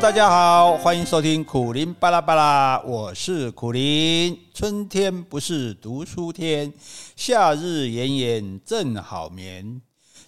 大家好，欢迎收听苦林巴拉巴拉，我是苦林。春天不是读书天，夏日炎炎正好眠，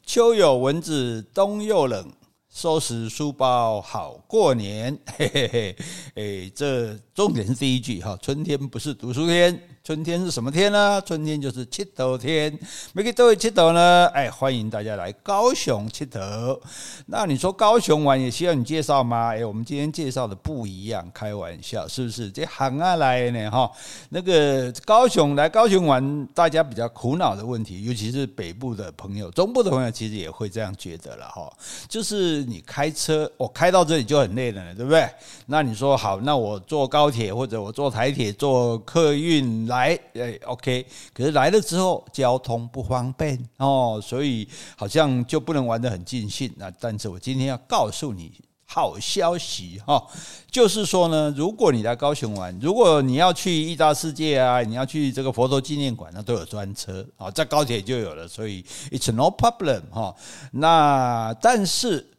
秋有蚊子，冬又冷。收拾书包好过年，嘿嘿嘿，哎，这重点是第一句哈。春天不是读书天，春天是什么天呢？春天就是七头天。每个都会七头呢，哎，欢迎大家来高雄七头。那你说高雄玩也需要你介绍吗？哎，我们今天介绍的不一样，开玩笑是不是？这行啊来呢哈，那个高雄来高雄玩，大家比较苦恼的问题，尤其是北部的朋友、中部的朋友，其实也会这样觉得了哈，就是。你开车，我开到这里就很累了，对不对？那你说好，那我坐高铁或者我坐台铁、坐客运来，哎，OK。可是来了之后交通不方便哦，所以好像就不能玩得很尽兴。那但是我今天要告诉你好消息哈，就是说呢，如果你来高雄玩，如果你要去义大世界啊，你要去这个佛陀纪念馆，那都有专车啊，在高铁就有了，所以 it's no problem 哈。那但是。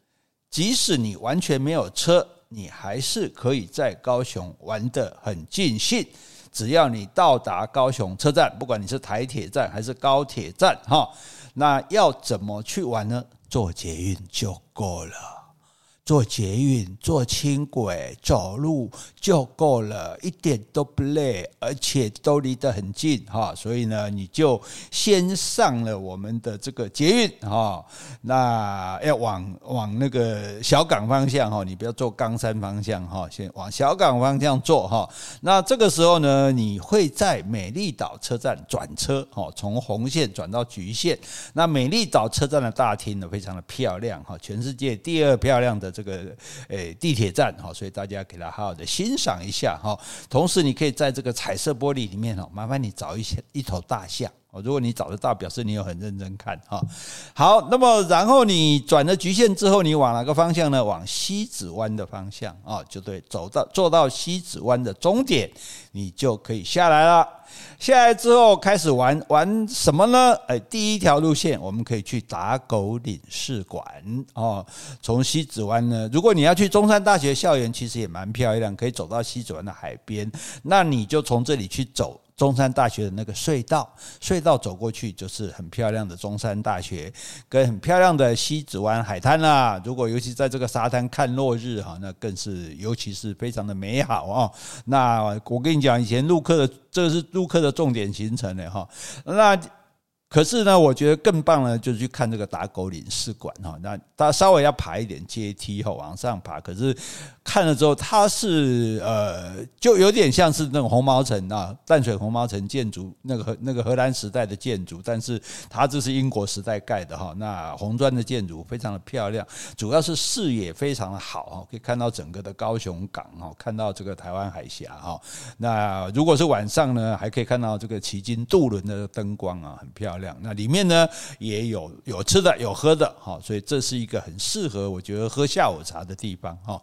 即使你完全没有车，你还是可以在高雄玩得很尽兴。只要你到达高雄车站，不管你是台铁站还是高铁站，哈，那要怎么去玩呢？坐捷运就够了。坐捷运、坐轻轨、走路就够了，一点都不累，而且都离得很近哈。所以呢，你就先上了我们的这个捷运哈。那要往往那个小港方向哈，你不要坐冈山方向哈，先往小港方向坐哈。那这个时候呢，你会在美丽岛车站转车哈，从红线转到橘线。那美丽岛车站的大厅呢，非常的漂亮哈，全世界第二漂亮的。这个诶地铁站哈，所以大家给它好好的欣赏一下哈。同时，你可以在这个彩色玻璃里面哈，麻烦你找一些一头大象哦。如果你找得到，表示你有很认真看哈。好，那么然后你转了局线之后，你往哪个方向呢？往西子湾的方向啊，就对，走到坐到西子湾的终点，你就可以下来了。下来之后开始玩玩什么呢？哎，第一条路线我们可以去打狗领事馆哦。从西子湾呢，如果你要去中山大学校园，其实也蛮漂亮，可以走到西子湾的海边。那你就从这里去走。中山大学的那个隧道，隧道走过去就是很漂亮的中山大学，跟很漂亮的西子湾海滩啦。如果尤其在这个沙滩看落日哈，那更是尤其是非常的美好啊。那我跟你讲，以前陆客的这是陆客的重点行程呢哈。那可是呢，我觉得更棒呢，就是去看这个打狗领事馆哈。那它稍微要爬一点阶梯哈，往上爬。可是看了之后，它是呃，就有点像是那种红毛城啊，淡水红毛城建筑那个那个荷兰时代的建筑，但是它这是英国时代盖的哈。那红砖的建筑非常的漂亮，主要是视野非常的好哈，可以看到整个的高雄港哈，看到这个台湾海峡哈。那如果是晚上呢，还可以看到这个旗津渡轮的灯光啊，很漂亮。那里面呢也有有吃的有喝的哈，所以这是一个很适合我觉得喝下午茶的地方哈。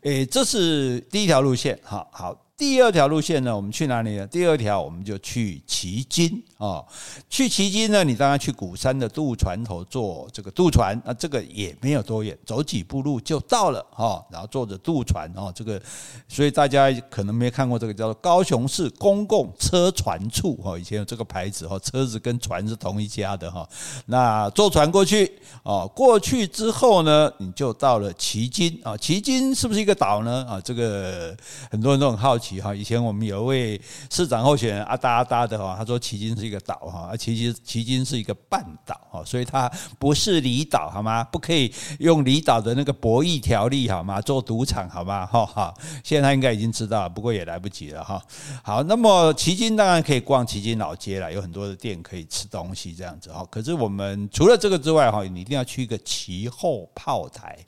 诶，这是第一条路线好，好。第二条路线呢，我们去哪里呢？第二条我们就去旗津啊，去旗津呢，你当然去鼓山的渡船头坐这个渡船，那这个也没有多远，走几步路就到了哈。然后坐着渡船哦，这个所以大家可能没看过这个叫做高雄市公共车船处哈，以前有这个牌子哈，车子跟船是同一家的哈。那坐船过去哦，过去之后呢，你就到了旗津啊。旗津是不是一个岛呢？啊，这个很多人都很好奇。哈，以前我们有一位市长候选人阿达阿达的哈，他说旗津是一个岛哈，而旗津旗津是一个半岛哈，所以它不是离岛好吗？不可以用离岛的那个博弈条例好吗？做赌场好吗？哈哈，现在他应该已经知道了，不过也来不及了哈。好，那么旗津当然可以逛旗津老街了，有很多的店可以吃东西这样子哈。可是我们除了这个之外哈，你一定要去一个旗后炮台。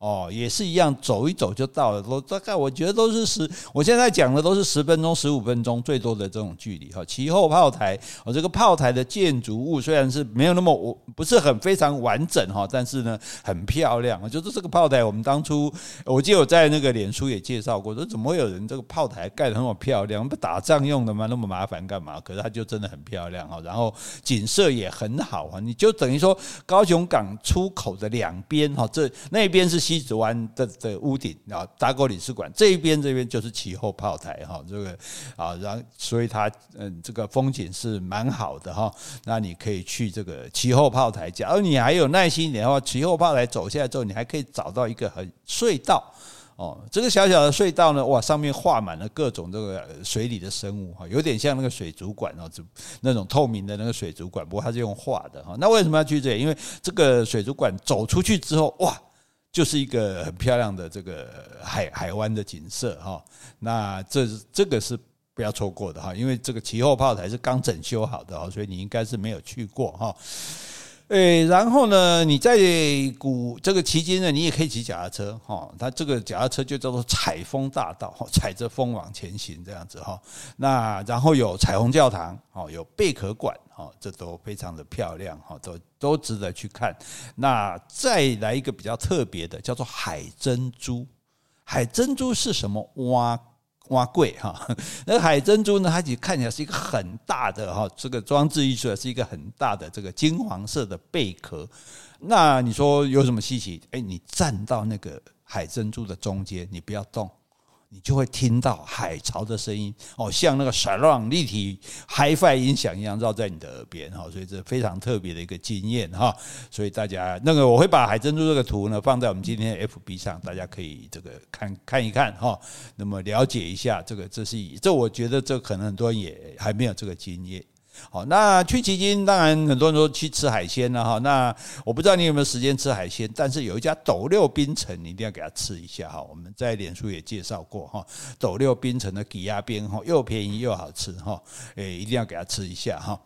哦，也是一样，走一走就到了。都大概我觉得都是十，我现在讲的都是十分钟、十五分钟最多的这种距离哈。其后炮台，哦，这个炮台的建筑物虽然是没有那么我不是很非常完整哈，但是呢很漂亮。就是这个炮台，我们当初我记得我在那个脸书也介绍过，说怎么会有人这个炮台盖得那么漂亮？不打仗用的吗？那么麻烦干嘛？可是它就真的很漂亮哈，然后景色也很好啊。你就等于说高雄港出口的两边哈，这那边是。西子湾的的屋顶啊，打狗领事馆这一边，这边就是旗后炮台哈，这个啊，然后所以它嗯，这个风景是蛮好的哈。那你可以去这个旗后炮台，假如你还有耐心一点的话，旗后炮台走下来之后，你还可以找到一个很隧道。哦，这个小小的隧道呢，哇，上面画满了各种这个水里的生物哈，有点像那个水族馆哦，就那种透明的那个水族馆，不过它是用画的哈。那为什么要去这里？因为这个水族馆走出去之后，哇，就是一个很漂亮的这个海海湾的景色哈。那这这个是不要错过的哈，因为这个旗后炮台是刚整修好的哈，所以你应该是没有去过哈。诶，然后呢，你在古这个期间呢，你也可以骑脚踏车哈。它这个脚踏车就叫做采风大道，踩着风往前行这样子哈。那然后有彩虹教堂，哦，有贝壳馆，哦，这都非常的漂亮哈，都都值得去看。那再来一个比较特别的，叫做海珍珠。海珍珠是什么？哇！挖贵哈，那海珍珠呢？它其实看起来是一个很大的哈，这个装置艺术是一个很大的这个金黄色的贝壳。那你说有什么稀奇？哎，你站到那个海珍珠的中间，你不要动。你就会听到海潮的声音哦，像那个 SIRON 立体 HiFi 音响一样绕在你的耳边哈，所以这非常特别的一个经验哈。所以大家那个我会把海珍珠这个图呢放在我们今天的 FB 上，大家可以这个看看一看哈，那么了解一下这个这是这我觉得这可能很多人也还没有这个经验。好，那去旗津，当然很多人说去吃海鲜了哈。那我不知道你有没有时间吃海鲜，但是有一家斗六冰城，你一定要给他吃一下哈。我们在脸书也介绍过哈，斗六冰城的挤压边哈，又便宜又好吃哈，诶，一定要给他吃一下哈。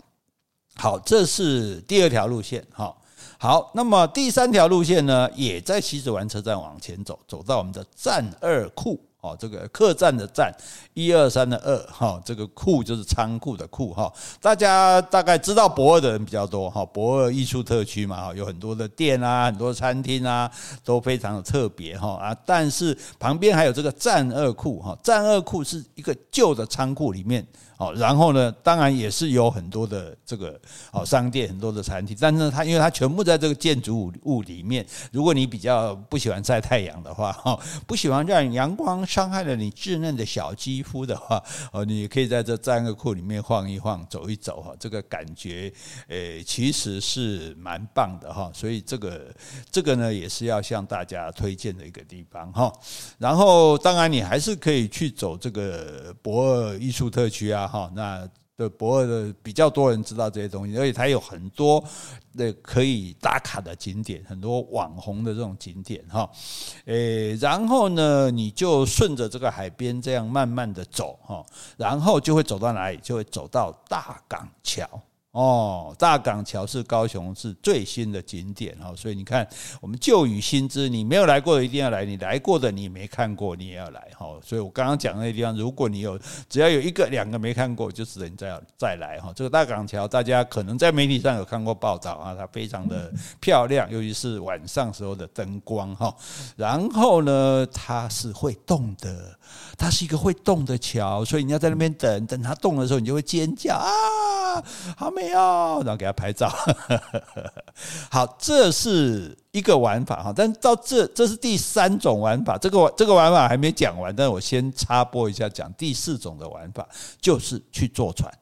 好，这是第二条路线哈。好，那么第三条路线呢，也在西子湾车站往前走，走到我们的站二库。哦，这个客栈的站，一二三的二，哈，这个库就是仓库的库，哈，大家大概知道博二的人比较多，哈，博二艺术特区嘛，哈，有很多的店啊，很多餐厅啊，都非常的特别，哈啊，但是旁边还有这个战二库，哈，战二库是一个旧的仓库里面。哦，然后呢，当然也是有很多的这个好商店，很多的餐厅，但是呢，它因为它全部在这个建筑物物里面。如果你比较不喜欢晒太阳的话，哈，不喜欢让阳光伤害了你稚嫩的小肌肤的话，哦，你可以在这战个库里面晃一晃，走一走，哈，这个感觉，诶，其实是蛮棒的，哈。所以这个这个呢，也是要向大家推荐的一个地方，哈。然后，当然你还是可以去走这个博尔艺术特区啊。哈，那对，博尔的比较多人知道这些东西，而且它有很多的可以打卡的景点，很多网红的这种景点哈。诶，然后呢，你就顺着这个海边这样慢慢的走哈，然后就会走到哪里？就会走到大港桥。哦，大港桥是高雄市最新的景点哦，所以你看，我们旧雨新知，你没有来过的一定要来，你来过的你没看过，你也要来哈。所以我刚刚讲的那地方，如果你有只要有一个两个没看过，就只能再再来哈。这个大港桥，大家可能在媒体上有看过报道啊，它非常的漂亮，尤其是晚上时候的灯光哈。然后呢，它是会动的，它是一个会动的桥，所以你要在那边等等它动的时候，你就会尖叫啊，好美。哦，然后给他拍照。好，这是一个玩法哈，但到这这是第三种玩法，这个这个玩法还没讲完，但我先插播一下，讲第四种的玩法，就是去坐船。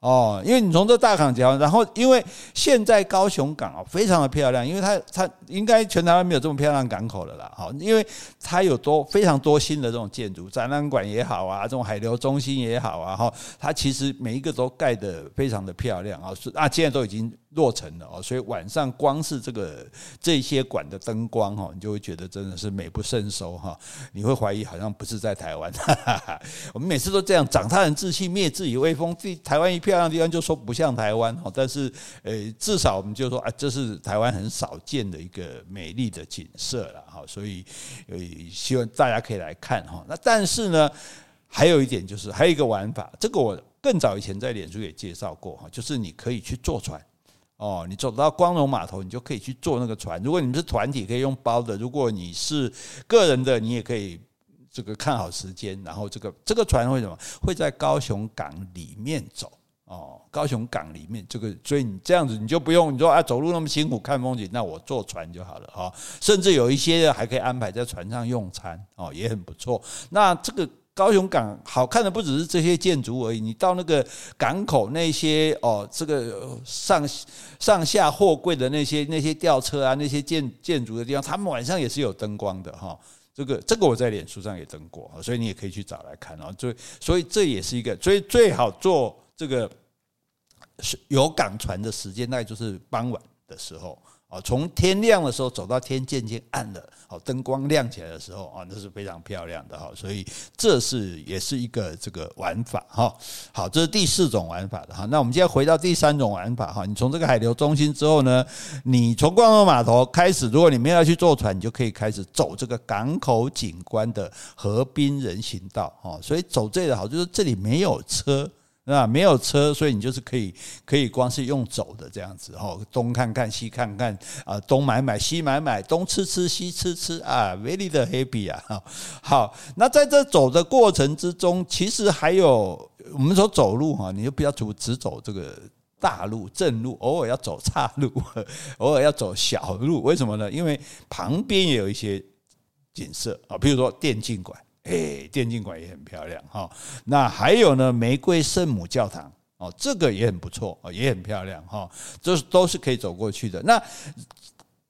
哦，因为你从这大港桥，然后因为现在高雄港啊非常的漂亮，因为它它应该全台湾没有这么漂亮港口了啦。好，因为它有多非常多新的这种建筑，展览馆也好啊，这种海流中心也好啊，哈，它其实每一个都盖得非常的漂亮啊，是啊，现在都已经。落成了哦，所以晚上光是这个这些馆的灯光哈，你就会觉得真的是美不胜收哈。你会怀疑好像不是在台湾。我们每次都这样，长他人志气，灭自己威风。这台湾一漂亮的地方就说不像台湾哈，但是呃，至少我们就说啊，这是台湾很少见的一个美丽的景色了哈。所以呃，希望大家可以来看哈。那但是呢，还有一点就是还有一个玩法，这个我更早以前在脸书也介绍过哈，就是你可以去坐船。哦，你走到光荣码头，你就可以去坐那个船。如果你们是团体，可以用包的；如果你是个人的，你也可以这个看好时间。然后这个这个船会什么？会在高雄港里面走。哦，高雄港里面这个，所以你这样子你就不用你说啊，走路那么辛苦看风景，那我坐船就好了哈。甚至有一些还可以安排在船上用餐哦，也很不错。那这个高雄港好看的不只是这些建筑而已，你到那个港口那些哦，这个上上下货柜的那些那些吊车啊，那些建建筑的地方，他们晚上也是有灯光的哈。这个这个我在脸书上也登过，所以你也可以去找来看哦。所以所以这也是一个，所以最好做这个是有港船的时间，大概就是傍晚的时候。哦，从天亮的时候走到天渐渐暗了，哦，灯光亮起来的时候，啊，那是非常漂亮的哈。所以这是也是一个这个玩法哈。好，这是第四种玩法的哈。那我们现在回到第三种玩法哈。你从这个海流中心之后呢，你从光荣码头开始，如果你没有要去坐船，你就可以开始走这个港口景观的河滨人行道哦。所以走这里好就是这里没有车。那没有车，所以你就是可以可以光是用走的这样子哈，东看看西看看啊，东买买西买买，东吃吃西吃吃啊，very 的 happy 啊！好，那在这走的过程之中，其实还有我们说走路哈，你就不要只只走这个大路正路，偶尔要走岔路，偶尔要走小路，为什么呢？因为旁边也有一些景色啊，比如说电竞馆。哎，电竞馆也很漂亮哈。那还有呢，玫瑰圣母教堂哦，这个也很不错哦，也很漂亮哈。这都是可以走过去的。那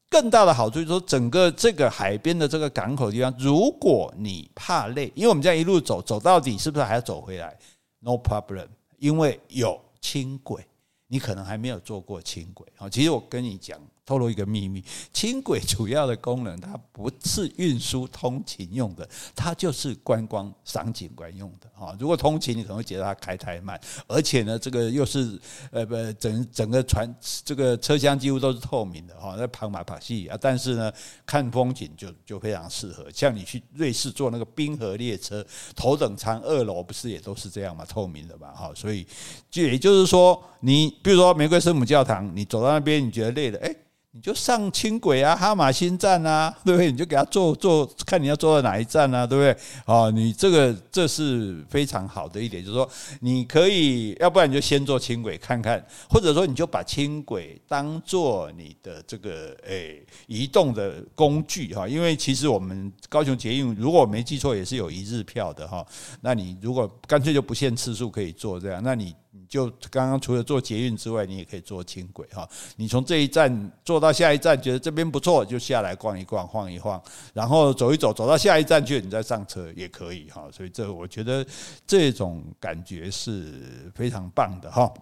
更大的好处就是说，整个这个海边的这个港口地方，如果你怕累，因为我们这样一路走走到底，是不是还要走回来？No problem，因为有轻轨，你可能还没有坐过轻轨啊。其实我跟你讲。透露一个秘密，轻轨主要的功能，它不是运输通勤用的，它就是观光赏景观用的哈。如果通勤，你可能会觉得它开太慢，而且呢，这个又是呃不整整个船这个车厢几乎都是透明的哈，在跑马跑戏啊。但是呢，看风景就就非常适合。像你去瑞士坐那个冰河列车，头等舱二楼不是也都是这样嘛，透明的嘛哈。所以就也就是说，你比如说玫瑰圣母教堂，你走到那边，你觉得累了，哎。你就上轻轨啊，哈玛星站啊，对不对？你就给他坐坐，看你要坐到哪一站啊，对不对？哦，你这个这是非常好的一点，就是说你可以，要不然你就先坐轻轨看看，或者说你就把轻轨当做你的这个诶移动的工具哈，因为其实我们高雄捷运，如果我没记错，也是有一日票的哈。那你如果干脆就不限次数可以坐这样，那你。你就刚刚除了坐捷运之外，你也可以坐轻轨哈。你从这一站坐到下一站，觉得这边不错，就下来逛一逛、晃一晃，然后走一走，走到下一站去，你再上车也可以哈。所以这我觉得这种感觉是非常棒的哈。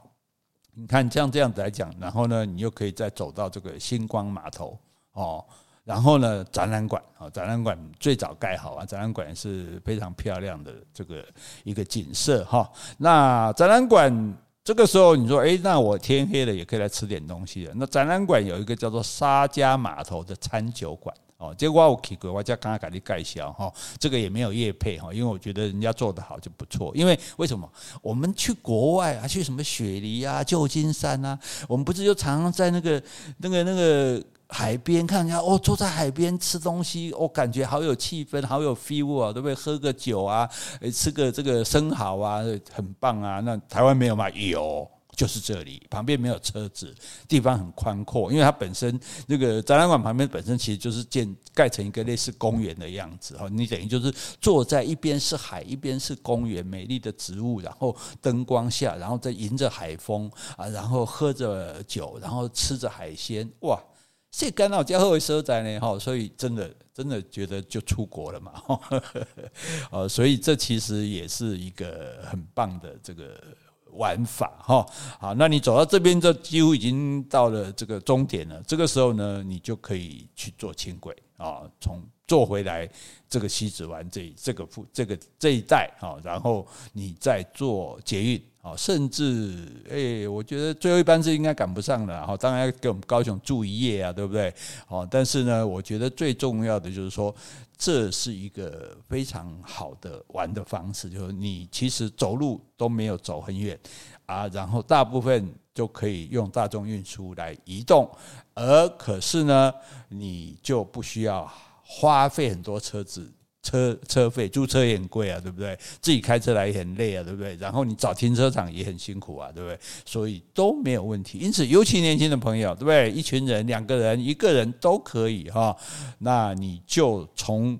你看像这样子来讲，然后呢，你又可以再走到这个星光码头哦。然后呢，展览馆啊，展览馆最早盖好啊，展览馆是非常漂亮的这个一个景色哈。那展览馆这个时候你说，诶，那我天黑了也可以来吃点东西了。那展览馆有一个叫做沙加码头的餐酒馆哦，结果我去过，我叫刚刚给你介绍哈，这个也没有业配哈，因为我觉得人家做得好就不错。因为为什么？我们去国外啊，去什么雪梨啊、旧金山啊，我们不是就常常在那个、那个、那个。海边看人家哦，坐在海边吃东西，我、感觉好有气氛，好有 feel 啊，对不对？喝个酒啊，吃个这个生蚝啊，很棒啊。那台湾没有吗？有，就是这里旁边没有车子，地方很宽阔，因为它本身那个展览馆旁边本身其实就是建盖成一个类似公园的样子哈。你等于就是坐在一边是海，一边是公园，美丽的植物，然后灯光下，然后再迎着海风啊，然后喝着酒，然后吃着海鲜，哇！这干扰加后所在呢，哈，所以真的真的觉得就出国了嘛，呃，所以这其实也是一个很棒的这个玩法，哈，好，那你走到这边，就几乎已经到了这个终点了，这个时候呢，你就可以去坐轻轨。啊，从坐回来这个西子湾这这个附这个这一带啊，然后你再坐捷运啊。甚至诶，我觉得最后一班是应该赶不上了，哈，当然要给我们高雄住一夜啊，对不对？哦，但是呢，我觉得最重要的就是说，这是一个非常好的玩的方式，就是你其实走路都没有走很远啊，然后大部分就可以用大众运输来移动，而可是呢，你就不需要花费很多车子。车车费，租车也很贵啊，对不对？自己开车来也很累啊，对不对？然后你找停车场也很辛苦啊，对不对？所以都没有问题。因此，尤其年轻的朋友，对不对？一群人、两个人、一个人都可以哈。那你就从。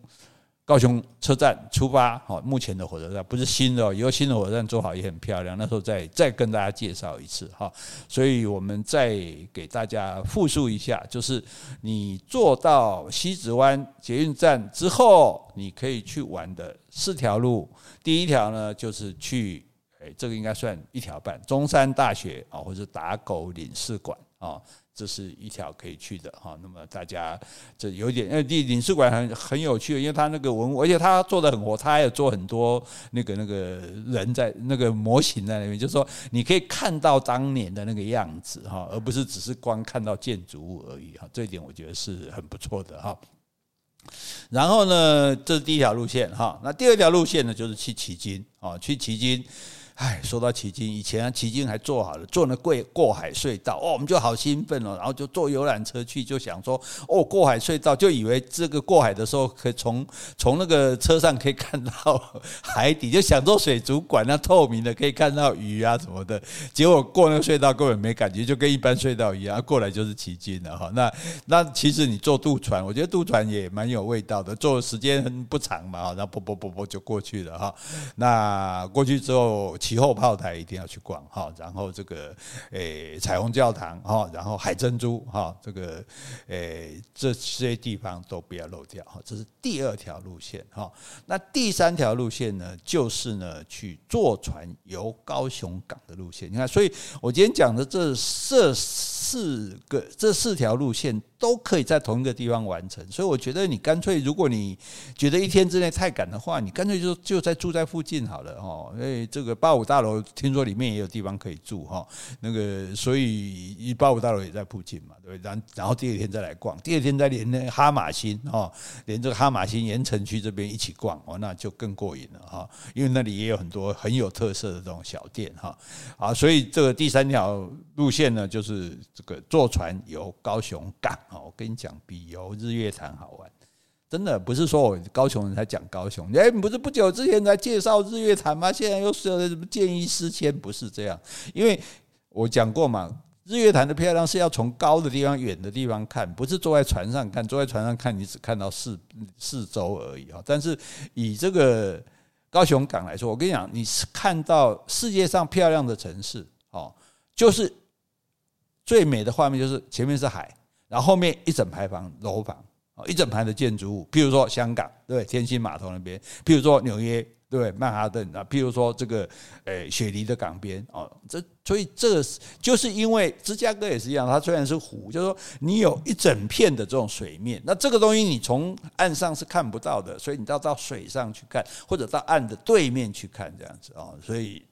高雄车站出发，好，目前的火车站不是新的，以后新的火车站做好也很漂亮，那时候再再跟大家介绍一次哈。所以我们再给大家复述一下，就是你坐到西子湾捷运站之后，你可以去玩的四条路。第一条呢，就是去，诶，这个应该算一条半，中山大学啊，或者打狗领事馆啊。这是一条可以去的哈，那么大家这有点，因为领事馆很很有趣，因为他那个文物，而且他做的很活，他还有做很多那个那个人在那个模型在那边，就是说你可以看到当年的那个样子哈，而不是只是光看到建筑物而已哈，这一点我觉得是很不错的哈。然后呢，这是第一条路线哈，那第二条路线呢，就是去旗津啊，去旗津。哎，说到奇经，以前啊，奇经还做好了，做那过过海隧道哦，我们就好兴奋哦，然后就坐游览车去，就想说哦，过海隧道，就以为这个过海的时候可以从从那个车上可以看到 海底，就想做水族馆那透明的可以看到鱼啊什么的，结果过那个隧道根本没感觉，就跟一般隧道一样，过来就是奇经了哈。那那其实你坐渡船，我觉得渡船也蛮有味道的，坐的时间不长嘛，然后啵啵啵啵就过去了哈。那过去之后。其后炮台一定要去逛哈，然后这个诶彩虹教堂哈，然后海珍珠哈，这个诶这些地方都不要漏掉哈，这是第二条路线哈。那第三条路线呢，就是呢去坐船游高雄港的路线。你看，所以我今天讲的这这四个这四条路线。都可以在同一个地方完成，所以我觉得你干脆，如果你觉得一天之内太赶的话，你干脆就就在住在附近好了哦。因为这个八五大楼听说里面也有地方可以住哈，那个所以八五大楼也在附近嘛，对？然然后第二天再来逛，第二天再连那哈马星哈，连这个哈马星盐城区这边一起逛哦，那就更过瘾了哈。因为那里也有很多很有特色的这种小店哈。啊，所以这个第三条路线呢，就是这个坐船游高雄港哦。我跟你讲，比游日月潭好玩，真的不是说我高雄人才讲高雄。哎，不是不久之前才介绍日月潭吗？现在又说什么见异思迁？不是这样，因为我讲过嘛，日月潭的漂亮是要从高的地方、远的地方看，不是坐在船上看。坐在船上看，你只看到四四周而已啊。但是以这个高雄港来说，我跟你讲，你是看到世界上漂亮的城市哦，就是最美的画面，就是前面是海。然后后面一整排房楼房，一整排的建筑物，譬如说香港对天星码头那边，譬如说纽约对曼哈顿啊，譬如说这个诶雪梨的港边哦，这所以这个就是因为芝加哥也是一样，它虽然是湖，就是说你有一整片的这种水面，那这个东西你从岸上是看不到的，所以你要到水上去看，或者到岸的对面去看这样子啊，所以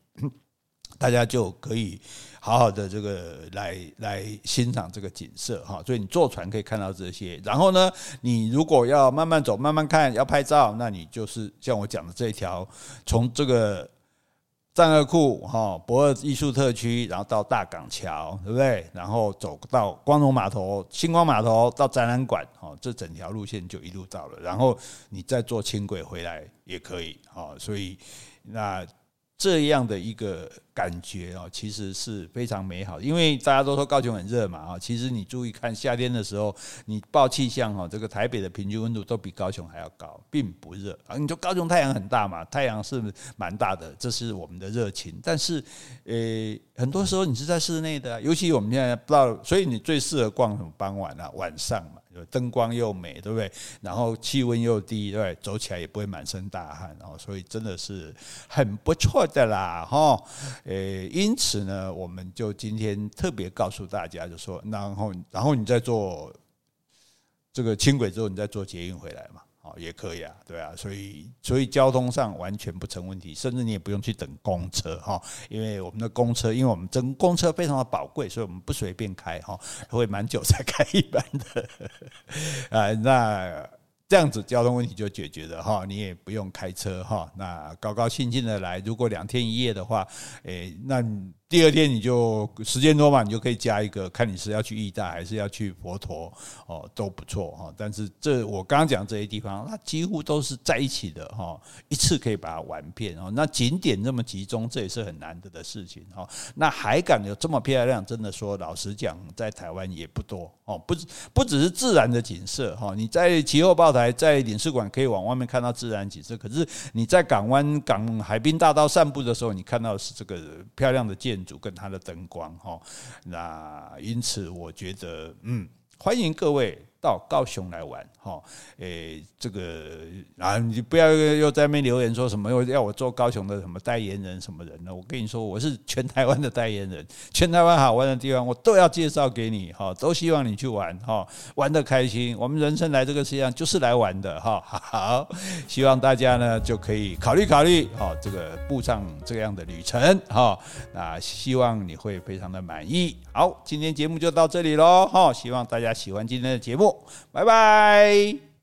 大家就可以。好好的这个来来欣赏这个景色哈，所以你坐船可以看到这些。然后呢，你如果要慢慢走、慢慢看，要拍照，那你就是像我讲的这一条，从这个栈貳库哈、博尔艺术特区，然后到大港桥，对不对？然后走到光荣码头、星光码头到展览馆，哈，这整条路线就一路到了。然后你再坐轻轨回来也可以哈，所以那。这样的一个感觉哦，其实是非常美好的。因为大家都说高雄很热嘛啊，其实你注意看夏天的时候，你报气象哈，这个台北的平均温度都比高雄还要高，并不热啊。你说高雄太阳很大嘛，太阳是蛮大的，这是我们的热情。但是，呃，很多时候你是在室内的，尤其我们现在不知道，所以你最适合逛什么傍晚啊，晚上嘛。灯光又美，对不对？然后气温又低，对对？走起来也不会满身大汗，哦，所以真的是很不错的啦，哈。诶，因此呢，我们就今天特别告诉大家，就说，然后，然后你再坐这个轻轨之后，你再坐捷运回来嘛。哦，也可以啊，对啊，所以所以交通上完全不成问题，甚至你也不用去等公车哈，因为我们的公车，因为我们真公车非常的宝贵，所以我们不随便开哈，会蛮久才开一班的，啊，那这样子交通问题就解决了哈，你也不用开车哈，那高高兴兴的来，如果两天一夜的话，诶，那。第二天你就时间多嘛，你就可以加一个，看你是要去义大还是要去佛陀哦，都不错哈。但是这我刚刚讲这些地方，它几乎都是在一起的哈，一次可以把它玩遍哦。那景点这么集中，这也是很难得的事情哈。那海港有这么漂亮，真的说老实讲，在台湾也不多哦。不不只是自然的景色哈，你在旗后炮台在领事馆可以往外面看到自然景色，可是你在港湾港海滨大道散步的时候，你看到是这个漂亮的建建筑。跟它的灯光哈，那因此我觉得，嗯，欢迎各位。到高雄来玩，哈，诶，这个啊，你不要又在那边留言说什么又要我做高雄的什么代言人什么人呢？我跟你说，我是全台湾的代言人，全台湾好玩的地方我都要介绍给你，哈，都希望你去玩，哈，玩的开心。我们人生来这个世界上就是来玩的，哈，好，希望大家呢就可以考虑考虑，哈，这个步上这样的旅程，哈，那希望你会非常的满意。好，今天节目就到这里喽，哈，希望大家喜欢今天的节目。拜拜。